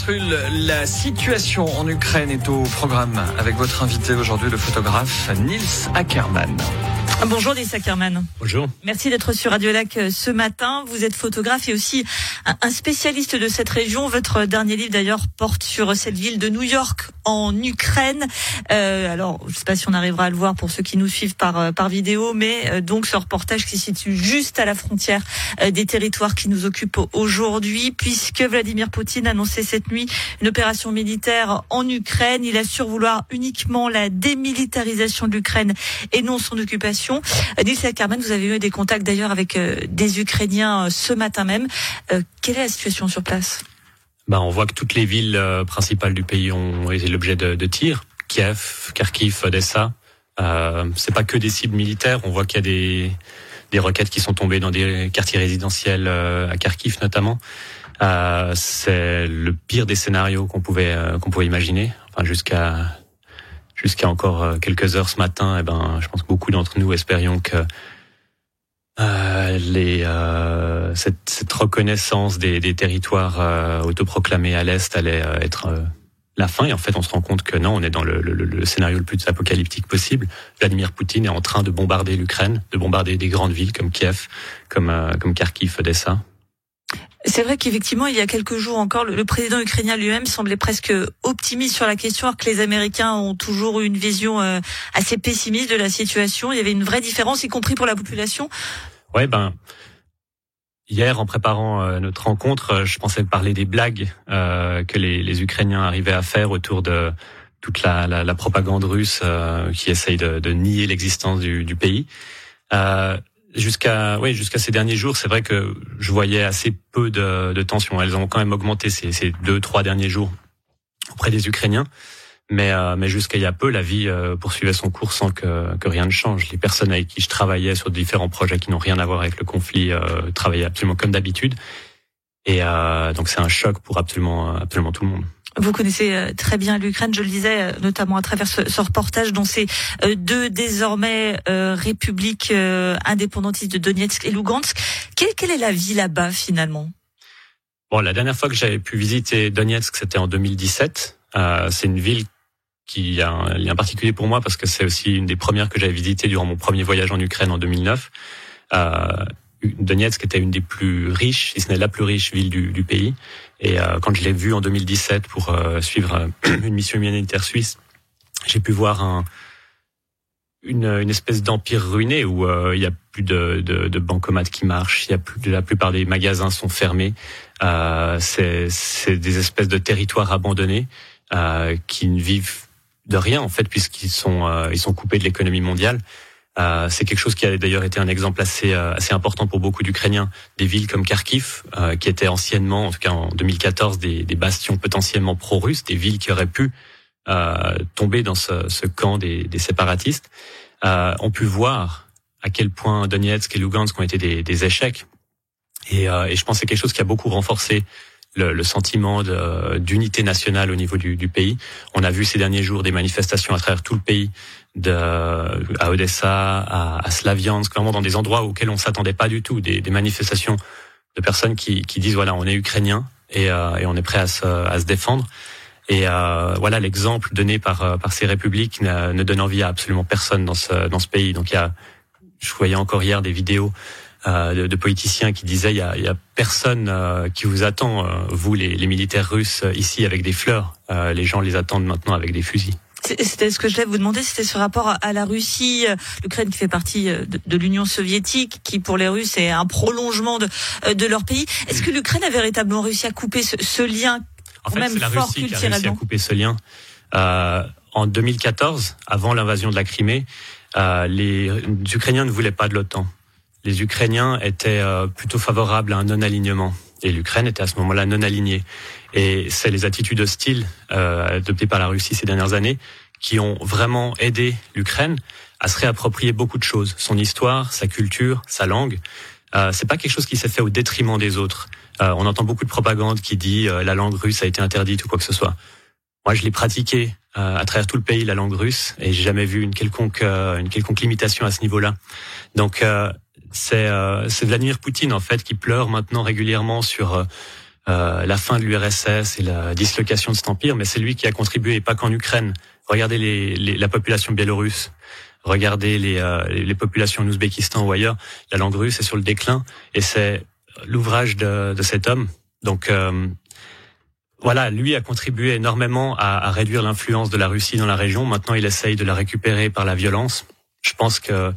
Rull, la situation en Ukraine est au programme avec votre invité aujourd'hui, le photographe Nils Ackermann. Bonjour Nils Ackermann. Bonjour. Merci d'être sur Radio Lac euh, ce matin. Vous êtes photographe et aussi un spécialiste de cette région. Votre dernier livre d'ailleurs porte sur cette ville de New York en Ukraine. Euh, alors, je ne sais pas si on arrivera à le voir pour ceux qui nous suivent par euh, par vidéo, mais euh, donc ce reportage qui se situe juste à la frontière des territoires qui nous occupent aujourd'hui, puisque Vladimir Poutine a annoncé cette nuit une opération militaire en Ukraine. Il assure vouloir uniquement la démilitarisation de l'Ukraine et non son occupation. Nils Ackerman, vous avez eu des contacts d'ailleurs avec des Ukrainiens ce matin même. Quelle est la situation sur place? Bah, on voit que toutes les villes euh, principales du pays ont été l'objet de, tirs. Kiev, Kharkiv, Odessa. Euh, c'est pas que des cibles militaires. On voit qu'il y a des, des roquettes qui sont tombées dans des quartiers résidentiels euh, à Kharkiv notamment. Euh, c'est le pire des scénarios qu'on pouvait euh, qu'on pouvait imaginer. Enfin jusqu'à jusqu'à encore quelques heures ce matin. Eh ben, je pense que beaucoup d'entre nous espérions que euh, les, euh, cette, reconnaissance des, territoires euh, autoproclamés à l'est allait euh, être euh, la fin. Et en fait, on se rend compte que non, on est dans le, le, le, scénario le plus apocalyptique possible. Vladimir Poutine est en train de bombarder l'Ukraine, de bombarder des grandes villes comme Kiev, comme, comme Kharkiv, Odessa. C'est vrai qu'effectivement, il y a quelques jours encore, le, président ukrainien lui-même semblait presque optimiste sur la question, alors que les Américains ont toujours eu une vision euh, assez pessimiste de la situation. Il y avait une vraie différence, y compris pour la population. Ouais, ben. Hier, en préparant euh, notre rencontre, euh, je pensais parler des blagues que les, les, Ukrainiens arrivaient à faire autour de toute la, la, la propagande russe qui essaye de, de nier l'existence du, du, pays. Euh, jusqu'à oui jusqu'à ces derniers jours, c'est vrai que je voyais assez peu de, de tensions. Elles ont quand même augmenté ces, ces, deux trois derniers jours auprès des Ukrainiens. Mais, euh, mais jusqu'à il y a peu, la vie euh, poursuivait son cours sans que, que rien ne change. Les personnes avec qui je travaillais sur différents projets qui n'ont rien à voir avec le conflit euh, travaillaient absolument comme d'habitude. Et euh, donc c'est un choc pour absolument absolument tout le monde. Vous connaissez euh, très bien l'Ukraine, je le disais euh, notamment à travers ce, reportage dont c'est euh, deux désormais républiques indépendantistes de Donetsk et Lugansk. Quelle, quelle est la vie là-bas finalement? Bon, la dernière fois que j'avais pu visiter Donetsk, c'était en 2017. Euh, c'est une ville qui a un lien particulier pour moi parce que c'est aussi une des premières que j'avais visitées durant mon premier voyage en Ukraine en 2009. Euh, Donetsk était une des plus riches, si ce n'est la plus riche ville du, du pays. Et euh, quand je l'ai vu en 2017 pour euh, suivre euh, une mission humanitaire suisse, j'ai pu voir un, une, une espèce d'empire ruiné où il y a plus de, de, de bancomates qui marchent, il y a plus, la plupart des magasins sont fermés. c'est des espèces de territoires abandonnés qui ne vivent de rien en fait puisqu'ils sont ils sont coupés de l'économie mondiale. Euh, c'est quelque chose qui a d'ailleurs été un exemple assez euh, assez important pour beaucoup d'Ukrainiens. Des villes comme Kharkiv, euh, qui étaient anciennement, en tout cas en 2014, des, des bastions potentiellement pro-russes, des villes qui auraient pu tomber dans ce, ce camp des, des séparatistes, ont pu voir à quel point Donetsk et Lugansk ont été des, des échecs. Et, et, je pense que c'est quelque chose qui a beaucoup renforcé le, le sentiment d'unité nationale au niveau du, du, pays. On a vu ces derniers jours des manifestations à travers tout le pays, de, à Odessa, à, à Slaviansk, vraiment dans des endroits auxquels on s'attendait pas du tout, des, des, manifestations de personnes qui, qui disent voilà on est ukrainien et, euh, et on est prêt à se, à se défendre. Et euh, voilà l'exemple donné par euh, par ces républiques ne, ne, donne envie à absolument personne dans ce dans ce pays. Donc il y a, je voyais encore hier des vidéos de, de, politiciens qui disaient il y a, il y a personne euh, qui vous attend, euh, vous les, les, militaires russes ici avec des fleurs. les gens les attendent maintenant avec des fusils. C'était ce que je voulais vous demander, c'était ce rapport à la Russie, l'Ukraine qui fait partie de, de l'Union soviétique, qui pour les Russes est un prolongement de, de leur pays. Est-ce que l'Ukraine a véritablement réussi à couper ce, ce lien En fait, c'est la Russie qui a réussi à couper ce lien. Euh, en 2014, avant l'invasion de la Crimée, euh, les Ukrainiens ne voulaient pas de l'OTAN les Ukrainiens étaient euh, plutôt favorables à un non-alignement. Et l'Ukraine était à ce moment-là non alignée. Et c'est les attitudes hostiles euh, adoptées par la Russie ces dernières années qui ont vraiment aidé l'Ukraine à se réapproprier beaucoup de choses, son histoire, sa culture, sa langue. Euh, c'est pas quelque chose qui s'est fait au détriment des autres. Euh, on entend beaucoup de propagande qui dit euh, la langue russe a été interdite ou quoi que ce soit. Moi, je l'ai pratiqué à travers tout le pays la langue russe et j'ai jamais vu une quelconque une quelconque limitation à ce niveau-là. Donc c'est euh, c'est Vladimir Poutine en fait qui pleure maintenant régulièrement sur euh, la fin de l'URSS et la dislocation de cet empire, mais c'est lui qui a contribué, pas qu'en Ukraine. Regardez les, la population biélorusse, regardez les, les populations en Ouzbékistan ou ailleurs. La langue russe est sur le déclin, et c'est l'ouvrage de, de, cet homme. Donc voilà, lui a contribué énormément à, à réduire l'influence de la Russie dans la région. Maintenant, il essaye de la récupérer par la violence. Je pense que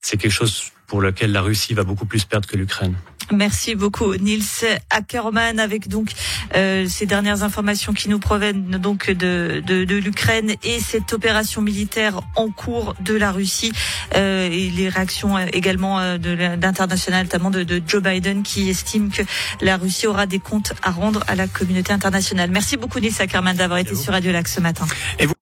c'est quelque chose pour lequel la Russie va beaucoup plus perdre que l'Ukraine. Merci beaucoup Nils Ackermann avec donc euh, ces dernières informations qui nous proviennent donc de, de, de l'Ukraine et cette opération militaire en cours de la Russie euh, et les réactions euh, également euh, d'international notamment de, de, Joe Biden qui estime que la Russie aura des comptes à rendre à la communauté internationale. Merci beaucoup Nils Ackermann d'avoir été sur Radio Lac ce matin. Et vous